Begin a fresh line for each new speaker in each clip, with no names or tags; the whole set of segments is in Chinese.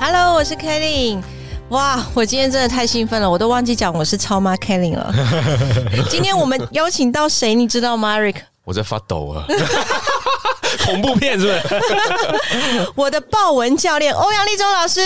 Hello，我是 Kelly。哇，我今天真的太兴奋了，我都忘记讲我是超妈 Kelly 了。今天我们邀请到谁，你知道吗，Eric？
我在发抖啊！
恐怖片是不是？
我的豹纹教练欧阳立中老师，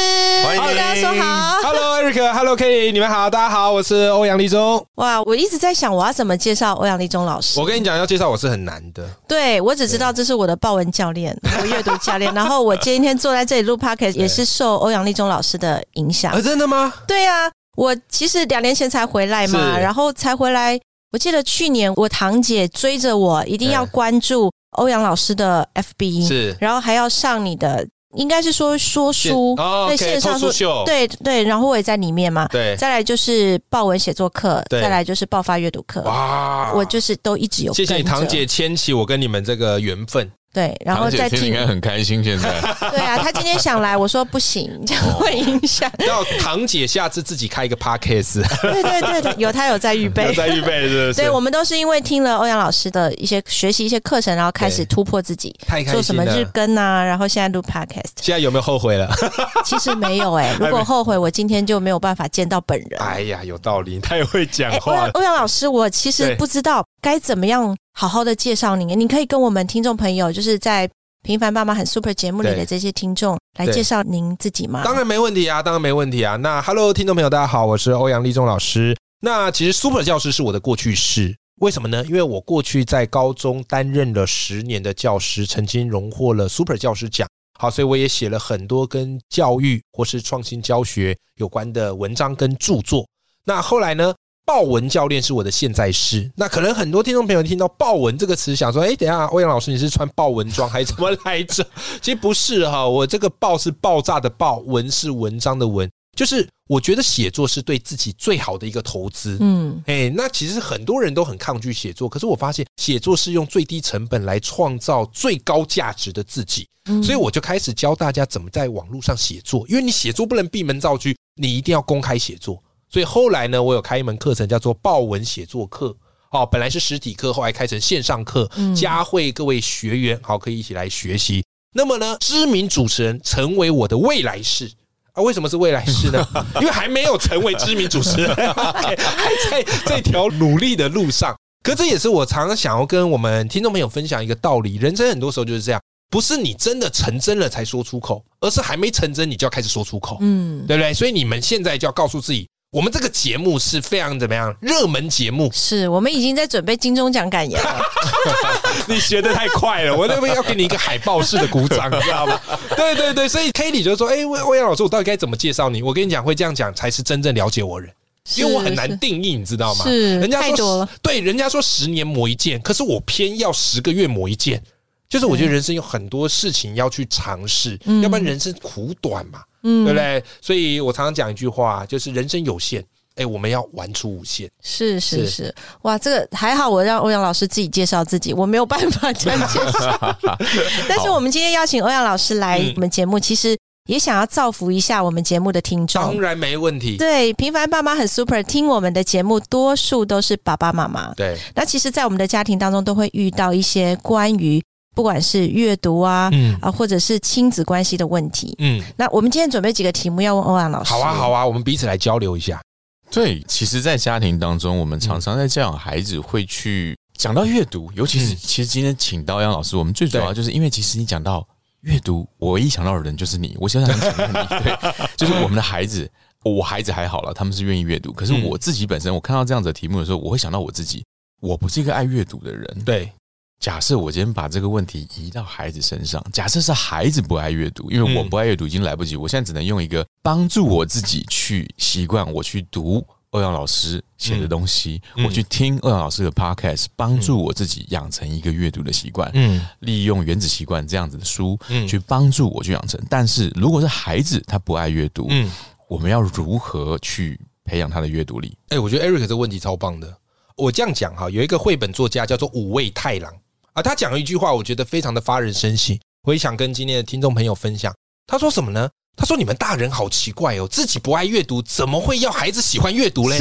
欢迎
大家说好。
Hello Eric，Hello Kelly，你们好，大家好，我是欧阳立中。
哇，我一直在想我要怎么介绍欧阳立中老师。
我跟你讲，要介绍我是很难的。
对我只知道这是我的豹纹教练，我阅读教练。然后我今天坐在这里录 podcast 也是受欧阳立中老师的影响
啊，。真的吗？
对啊，我其实两年前才回来嘛，然后才回来。我记得去年我堂姐追着我，一定要关注欧阳老师的 FB，
是
然后还要上你的，应该是说说书，
哦
在线上说，对对，然后我也在里面嘛。
对，
再来就是报文写作课，
对
再来就是爆发阅读课，
哇
我就是都一直有。
谢谢你堂姐。牵起我跟你们这个缘分。
对，然后再听
应。该很开心。现在
对啊，他今天想来，我说不行，这样会影响。
要堂姐下次自己开一个 podcast，
对对对对，有他有在预备
有。在预备是不是？
对，我们都是因为听了欧阳老师的一些学习一些课程，然后开始突破自己，
太开
做什么。日更啊，然后现在录 podcast。
现在有没有后悔了？
其实没有哎、如果后悔，我今天就没有办法见到本人。
哎呀，有道理，太会讲话了。
阳欧阳老师，我其实不知道该怎么样好好的介绍您。你可以跟我们听众朋友，就是在《平凡爸妈很 super》节目里的这些听众来介绍您自己吗？
当然没问题啊，当然没问题啊。那 Hello，听众朋友，大家好，我是欧阳立中老师。那其实 Super 教师是我的过去式，为什么呢？因为我过去在高中担任了十年的教师，曾经荣获了 Super 教师奖。好，所以我也写了很多跟教育或是创新教学有关的文章跟著作。那后来呢？豹文教练是我的现在师。那可能很多听众朋友听到“豹文”这个词，想说：“哎，等一下，欧阳老师你是穿豹纹装还是怎么来着？” 其实不是哈，我这个“豹”是爆炸的“爆”，文是文章的“文”，就是我觉得写作是对自己最好的一个投资。
嗯，
哎，那其实很多人都很抗拒写作，可是我发现写作是用最低成本来创造最高价值的自己，
嗯
所以我就开始教大家怎么在网络上写作，因为你写作不能闭门造车，你一定要公开写作。所以后来呢，我有开一门课程叫做报文写作课。哦，本来是实体课，后来开成线上课，
嗯
加会各位学员，好，可以一起来学习。那么呢，知名主持人成为我的未来式啊？为什么是未来式呢？因为还没有成为知名主持人，还在这条努力的路上。可这也是我常常想要跟我们听众朋友分享一个道理：人生很多时候就是这样，不是你真的成真了才说出口，而是还没成真你就要开始说出口，
嗯，
对不对？所以你们现在就要告诉自己，我们这个节目是非常怎么样热门节目，
是我们已经在准备金钟奖感言了。
你学的太快了，我那边要给你一个海报式的鼓掌，你知道吗？对对对，所以 K 里就说：“哎，魏欧阳老师，我到底该怎么介绍你？我跟你讲，会这样讲才是真正了解我人，因为我很难定义，你知道吗？
是
人家说
太多了，
对，人家说十年磨一剑，可是我偏要十个月磨一剑。就是我觉得人生有很多事情要去尝试，
嗯
要不然人生苦短嘛，
嗯
对不对？所以我常常讲一句话，就是人生有限，哎，我们要玩出无限。
是是
是
是，哇，这个还好，我让欧阳老师自己介绍自己，我没有办法这样介绍。但是我们今天邀请欧阳老师来
嗯
我们节目，其实也想要造福一下我们节目的听众。
当然没问题。
对，平凡爸妈很 super，听我们的节目多数都是爸爸妈妈。
对，
那其实，在我们的家庭当中，都会遇到一些关于不管是阅读啊。
嗯
啊，或者是亲子关系的问题。
嗯，
那我们今天准备几个题目要问欧阳老师。
好啊好啊，我们彼此来交流一下。
对，其实，在家庭当中，我们常常在教养孩子会去讲到阅读，尤其是
嗯
其实今天请到欧阳老师，我们最主要就是因为其实你讲到阅读，我唯一想到的人就是你，我想到你，对，就是我们的孩子。我孩子还好了，他们是愿意阅读。可是
嗯
我自己本身，我看到这样子的题目的时候，我会想到我自己，我不是一个爱阅读的人。
对，
假设我今天把这个问题移到孩子身上，假设是孩子不爱阅读，因为我
嗯
不爱阅读已经来不及，我现在只能用一个帮助我自己去习惯我去读欧阳老师写的东西，
嗯
我去听欧阳老师的 podcast，帮助我自己养成一个阅读的习惯。
嗯
利用《原子习惯》这样子的书，
嗯
去帮助我去养成。但是如果是孩子他不爱阅读，
嗯，
我们要如何去培养他的阅读力？
哎、我觉得 Eric 这个问题超棒的。我这样讲哈，有一个绘本作家叫做五味太郎啊，他讲了一句话，我觉得非常的发人深省，我也想跟今天的听众朋友分享。他说什么呢？他说：“你们大人好奇怪哦，自己不爱阅读，怎么会要孩子喜欢阅读嘞？”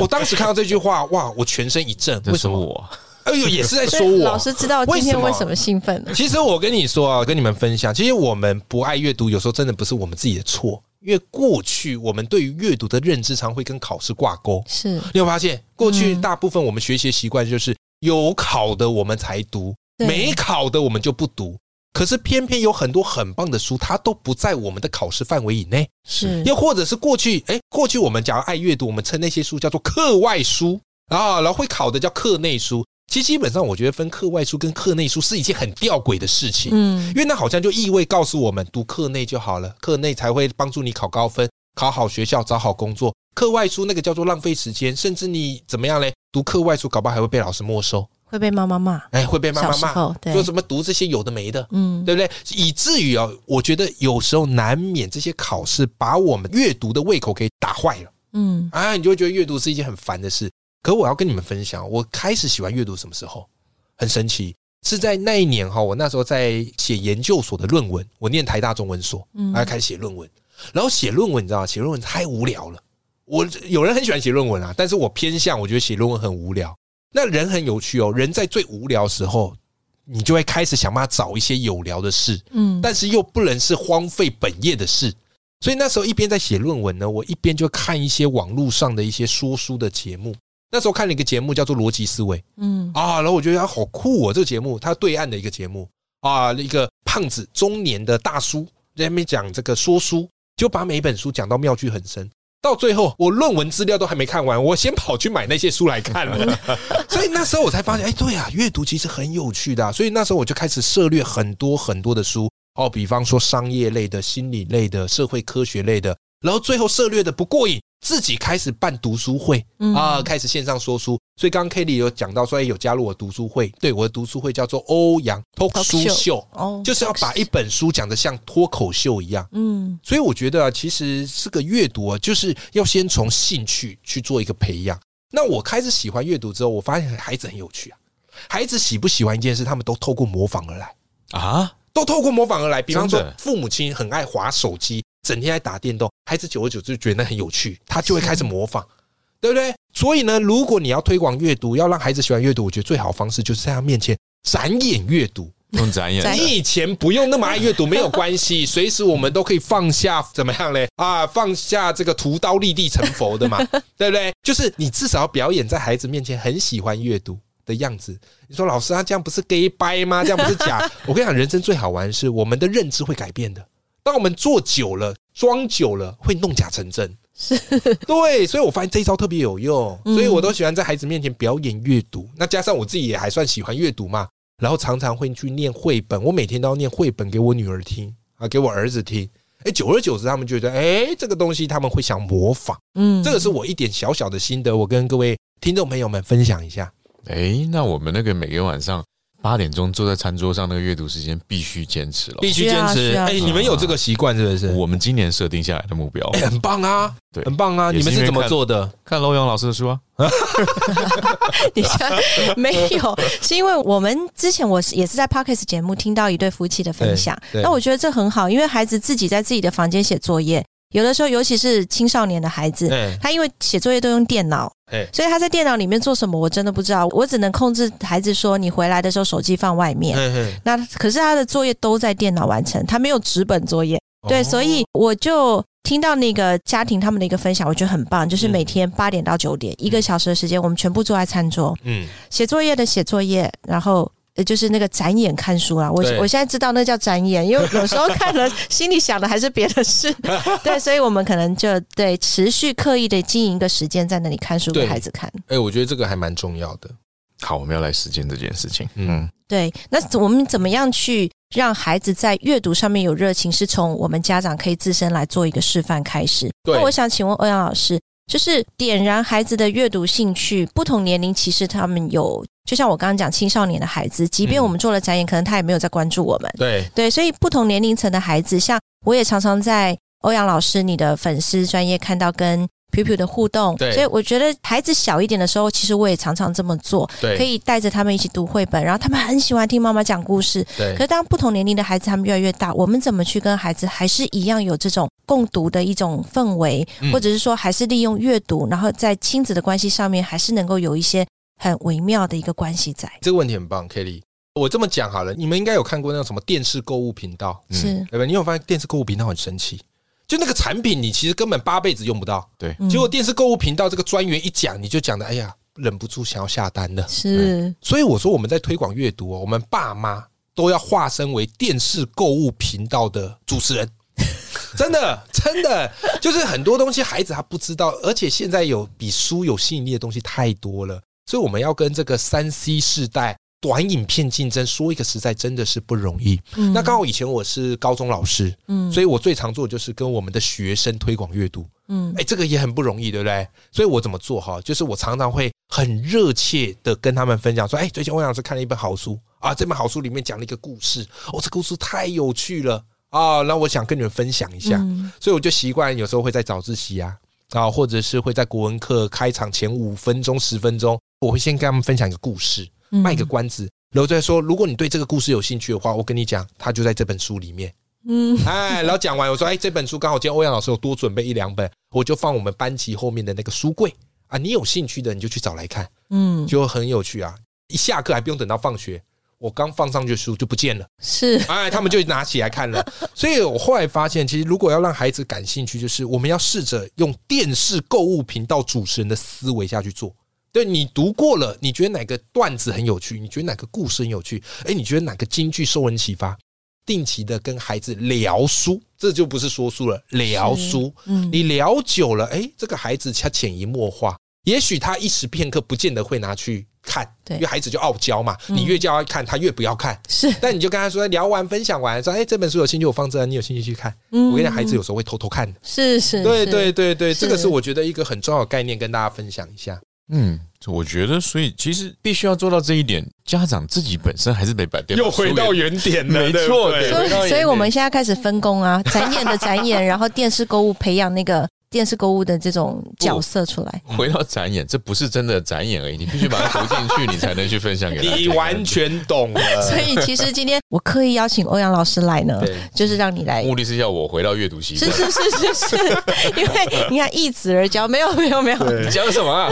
我当时看到这句话，哇，我全身一震。为什么？
我
哎呦，也是在说我。
老师知道今天
为什么
兴奋呢？
其实我跟你说啊，跟你们分享，其实我们不爱阅读，有时候真的不是我们自己的错，因为过去我们对于阅读的认知常会跟考试挂钩。
是
你有发现，过去
嗯
大部分我们学习的习惯就是有考的我们才读，没考的我们就不读。可是偏偏有很多很棒的书，它都不在我们的考试范围以内。
是
又或者是过去，哎，过去我们假如爱阅读，我们称那些书叫做课外书啊，然后会考的叫课内书。其实基本上，我觉得分课外书跟课内书是一件很吊诡的事情。
嗯
因为那好像就意味告诉我们，读课内就好了，课内才会帮助你考高分、考好学校、找好工作。课外书那个叫做浪费时间，甚至你怎么样嘞？读课外书，搞不好还会被老师没收，
会被妈妈骂，
哎，会被妈妈骂，说什么读这些有的没的，
嗯
对不对？以至于哦，我觉得有时候难免这些考试把我们阅读的胃口给打坏了
嗯
啊，你就会觉得阅读是一件很烦的事。可我要跟你们分享，我开始喜欢阅读什么时候？很神奇，是在那一年哈，我那时候在写研究所的论文，我念台大中文所，
嗯
还开始写论文。然后写论文，你知道吗？写论文太无聊了。我有人很喜欢写论文啊，但是我偏向我觉得写论文很无聊。那人很有趣哦，人在最无聊的时候，你就会开始想办法找一些有聊的事，
嗯
但是又不能是荒废本业的事。所以那时候一边在写论文呢，我一边就看一些网络上的一些说书的节目。那时候看了一个节目叫做《逻辑思维》
嗯
啊，然后我觉得它好酷哦，这个节目它对岸的一个节目啊，一个胖子中年的大叔在那边讲这个说书，就把每一本书讲到妙趣横生。到最后，我论文资料都还没看完，我先跑去买那些书来看了。所以那时候我才发现，哎，对啊，阅读其实很有趣的啊、所以那时候我就开始涉猎很多很多的书，哦，比方说商业类的、心理类的、社会科学类的。然后最后涉猎的不过瘾，自己开始办读书会
嗯
啊，开始线上说书。所以刚刚 Kelly 有讲到说，哎，有加入我读书会。对，我的读书会叫做欧阳书
Show
秀，
哦
就是要把一本书讲得像脱口秀一样。
嗯
所以我觉得啊，其实这个阅读啊，就是要先从兴趣去做一个培养。那我开始喜欢阅读之后，我发现孩子很有趣啊。孩子喜不喜欢一件事，他们都透过模仿而来，
啊，
都透过模仿而来。比方说，父母亲很爱划手机，整天在打电动，孩子久而久之就觉得很有趣，他就会开始模仿，对不对？所以呢，如果你要推广阅读，要让孩子喜欢阅读，我觉得最好的方式就是在他面前展演阅读。
用展演
你以前不用那么爱阅读没有关系，随时我们都可以放下怎么样嘞？啊，放下这个屠刀立地成佛的嘛，对不对？就是你至少要表演在孩子面前很喜欢阅读的样子。你说老师他，这样不是 gay 掰吗？这样不是假？我跟你讲，人生最好玩的是我们的认知会改变的。当我们做久了、装久了，会弄假成真。
是
对，所以我发现这一招特别有用，
嗯
所以我都喜欢在孩子面前表演阅读。那加上我自己也还算喜欢阅读嘛，然后常常会去念绘本，我每天都要念绘本给我女儿听啊，给我儿子听。哎，久而久之，他们觉得，哎，这个东西他们会想模仿。
嗯
这个是我一点小小的心得，我跟各位听众朋友们分享一下。
哎，那我们那个每个晚上八点钟坐在餐桌上那个阅读时间必须坚持了。
必须坚持。哎，你们有这个习惯是不是？
我们今年设定下来的目标，
哎，很棒啊，
对
很棒啊！你们是怎么做的？
看楼阳老师的书啊，
你看没有，是因为我们之前我是也是在 Podcast 节目听到一对夫妻的分享，那我觉得这很好，因为孩子自己在自己的房间写作业，有的时候尤其是青少年的孩子，
哎
他因为写作业都用电脑。
哎，
所以他在电脑里面做什么，我真的不知道。我只能控制孩子说，你回来的时候手机放外面。
哎
那可是他的作业都在电脑完成，他没有纸本作业。对，
哦
所以我就听到那个家庭他们的一个分享，我觉得很棒，就是
嗯
每天八点到九点、一个小时的时间，我们全部坐在餐桌
嗯，
写作业的写作业，然后。呃就是那个展演看书啦，我我现在知道那叫展演，因为有时候看了 心里想的还是别的事，对，所以我们可能就对持续刻意的经营一个时间在那里看书给孩子看。
哎，我觉得这个还蛮重要的。
好，我们要来实践这件事情。
嗯
嗯，
对，那我们怎么样去让孩子在阅读上面有热情？是从我们家长可以自身来做一个示范开始。
对
那我想请问欧阳老师，就是点燃孩子的阅读兴趣。不同年龄其实他们有，就像我刚刚讲青少年的孩子，即便
嗯
我们做了展演，可能他也没有在关注我们。
对，
对，所以不同年龄层的孩子，像我也常常在欧阳老师你的粉丝专业看到跟 Piu Piu 的互动，
对。
所以我觉得孩子小一点的时候，其实我也常常这么做，可以带着他们一起读绘本，然后他们很喜欢听妈妈讲故事。可是当不同年龄的孩子他们越来越大，我们怎么去跟孩子还是一样有这种共读的一种氛围，
嗯。
或者是说还是利用阅读，然后在亲子的关系上面还是能够有一些很微妙的一个关系在。
这个问题很棒，Kelly。我这么讲好了，你们应该有看过那种什么电视购物频道，
嗯。
是，
对？吧？你有发现电视购物频道很神奇，就那个产品你其实根本八辈子用不到，
对，
嗯。
结果电视购物频道这个专员一讲，你就讲的，哎呀，忍不住想要下单了。
是。
所以我说我们在推广阅读哦，我们爸妈都要化身为电视购物频道的主持人。真的，真的，就是很多东西孩子他不知道，而且现在有比书有吸引力的东西太多了，所以我们要跟这个三 C 世代短影片竞争。说一个实在，真的是不容易。
嗯
那刚好以前我是高中老师，
嗯
所以我最常做的就是跟我们的学生推广阅读。
嗯
哎，这个也很不容易，对不对？所以我怎么做哈？就是我常常会很热切的跟他们分享说，哎，最近欧阳老师看了一本好书啊，这本好书里面讲了一个故事，哦，这故事太有趣了啊，那我想跟你们分享一下。
嗯
所以我就习惯有时候会在早自习啊，啊，或者是会在国文课开场前五分钟、十分钟，我会先跟他们分享一个故事，
嗯
卖个关子，然后再说，如果你对这个故事有兴趣的话，我跟你讲，它就在这本书里面。
嗯
哎，然后讲完，我说，哎，这本书刚好今天欧阳老师有多准备一两本，我就放我们班级后面的那个书柜啊，你有兴趣的你就去找来看，
嗯
就很有趣啊。一下课还不用等到放学，我刚放上去的书就不见了，
是
哎，他们就拿起来看了。所以我后来发现，其实如果要让孩子感兴趣，就是我们要试着用电视购物频道主持人的思维下去做。对你读过了，你觉得哪个段子很有趣？你觉得哪个故事很有趣？哎，你觉得哪个京剧受人启发？定期的跟孩子聊书，这就不是说书了，聊书。
嗯
你聊久了，哎，这个孩子他潜移默化，也许他一时片刻不见得会拿去看，
对
因为孩子就傲娇嘛，
嗯
你越叫他看，他越不要看。
是
但你就跟他说，聊完分享完，说，哎，这本书有兴趣，我放这，你有兴趣去看。
嗯
我跟你讲，孩子有时候会偷偷看的。
是是，
对
是
对对对，
是
这个是我觉得一个很重要的概念，跟大家分享一下。
嗯，我觉得，所以其实必须要做到这一点，家长自己本身还是得把电又回到
原点
没错对？
所以，所以我们现在开始分工啊，展演的展演，然后电视购物培养那个电视购物的这种角色出来。
回到展演，这不是真的展演而已，你必须把它投进去，你才能去分享给大家。
你完全懂了。
所以其实今天我刻意邀请欧阳老师来呢，就是让你来。
目的是要我回到阅读习
是
惯。
是是是是，因为你看一子而教，没有没有没有，
你讲什么啊？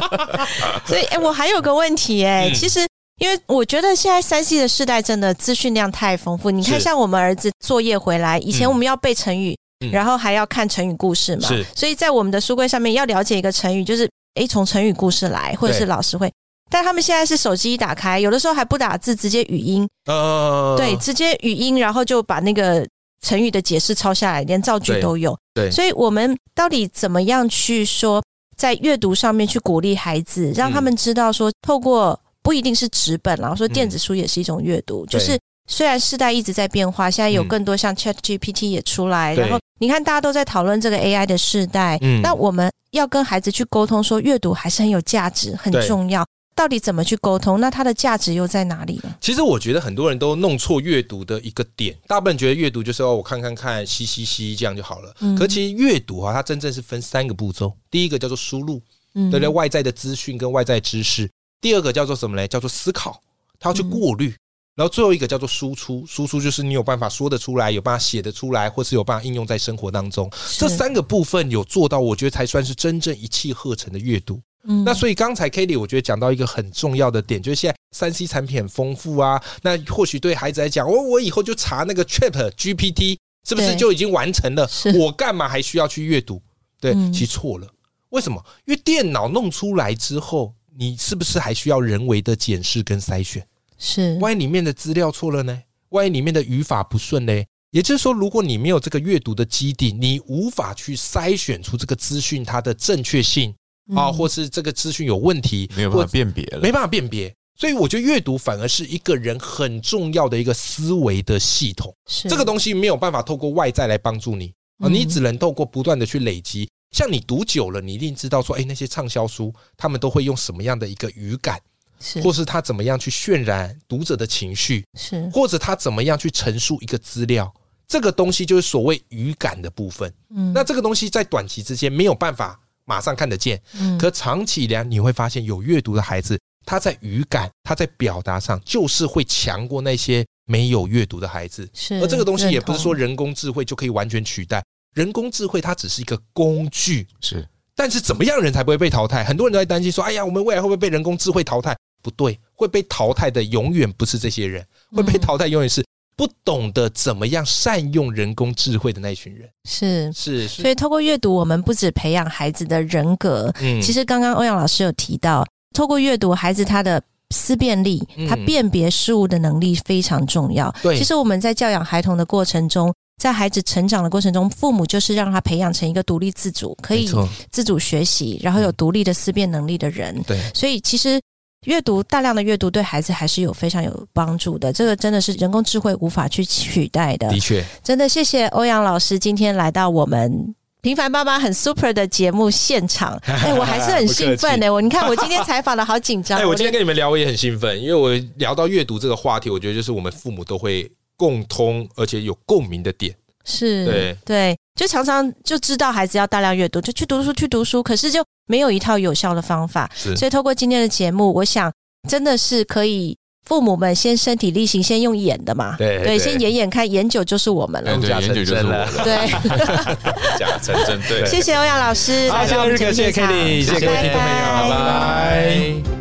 所以哎、我还有个问题哎、
嗯
其实因为我觉得现在三 C 的世代真的资讯量太丰富，你看像我们儿子作业回来，以前
嗯
我们要背成语，
嗯。
然后还要看成语故事嘛，
是。
所以在我们的书柜上面要了解一个成语，就是哎从成语故事来，或者是老师会。但他们现在是手机一打开，有的时候还不打字，直接语音，
呃
对，直接语音，然后就把那个成语的解释抄下来，连造句都有。
对。
所以我们到底怎么样去说，在阅读上面去鼓励孩子，让他们知道说，透过不一定是纸本啦，说电子书也是一种阅读，
对
就是。虽然世代一直在变化，现在有
嗯
更多像 Chat GPT 也出来，
对
然后你看大家都在讨论这个 AI 的世代，
嗯
那我们要跟孩子去沟通，说阅读还是很有价值，很重要。到底怎么去沟通？那它的价值又在哪里呢？
其实我觉得很多人都弄错阅读的一个点，大部分人觉得阅读就是哦，我看看看，嘻嘻嘻，这样就好了。
嗯
可其实阅读啊，它真正是分三个步骤，第一个叫做输入，
嗯
对不对？外在的资讯跟外在知识。第二个叫做什么嘞？叫做思考，它要去过滤。然后最后一个叫做输出，输出就是你有办法说得出来，有办法写得出来，或是有办法应用在生活当中。这三个部分有做到，我觉得才算是真正一气呵成的阅读。
嗯
那所以刚才 Kelly 我觉得讲到一个很重要的点，就是现在三 C 产品很丰富啊，那或许对孩子来讲，哦，我以后就查那个 Chat GPT 是不是就已经完成了？我干嘛还需要去阅读？对，
嗯
其实错了。为什么？因为电脑弄出来之后，你是不是还需要人为的检视跟筛选？
是
万一里面的资料错了呢？万一里面的语法不顺呢？也就是说，如果你没有这个阅读的基底，你无法去筛选出这个资讯它的正确性啊，
嗯
或是这个资讯有问题，
没有办法辨别了
没。办法辨别。所以我觉得阅读反而是一个人很重要的一个思维的系统。
是
这个东西没有办法透过外在来帮助你啊，
嗯
你只能透过不断的去累积。像你读久了，你一定知道说，哎，那些畅销书，他们都会用什么样的一个语感，
是
或是他怎么样去渲染读者的情绪，
是
或者他怎么样去陈述一个资料，这个东西就是所谓语感的部分。
嗯
那这个东西在短期之间没有办法马上看得见，
嗯
可长期量你会发现，有阅读的孩子，他在语感、他在表达上，就是会强过那些没有阅读的孩子。
是，
而这个东西也不是说人工智慧就可以完全取代，人工智慧它只是一个工具。
是
但是怎么样人才不会被淘汰？很多人都在担心说：“哎呀，我们未来会不会被人工智慧淘汰？”不对，会被淘汰的永远不是这些人，会被
嗯
淘汰永远是不懂得怎么样善用人工智慧的那一群人。
是。
是，
所以，透过阅读，我们不止培养孩子的人格，
嗯
其实刚刚欧阳老师有提到，透过阅读，孩子他的思辨力，
嗯
他辨别事物的能力非常重要。
对
其实我们在教养孩童的过程中，在孩子成长的过程中，父母就是让他培养成一个独立自主、可以自主学习，然后有独立的思辨能力的人。
对，
所以其实阅读大量的阅读对孩子还是有非常有帮助的，这个真的是人工智慧无法去取代的。
的确，
真的谢谢欧阳老师今天来到我们。平凡爸妈很 super 的节目现场，哎、我还是很兴奋的、我你看 我今天采访的好紧张，
哎，我今天跟你们聊，我也很兴奋，因为我聊到阅读这个话题，我觉得就是我们父母都会共通而且有共鸣的点。
是
对。
就常常就知道孩子要大量阅读，就去读书去读书，可是就没有一套有效的方法。
是。
所以透过今天的节目，我想真的是可以父母们先身体力行，先用演的嘛，
对对。
先演演看，演久就是我们了。
对对，
假
研究就是我
成真了
了，
对，
假成真对。
谢谢欧阳老师，
好，谢谢日哥，谢谢各位听众朋友，拜拜。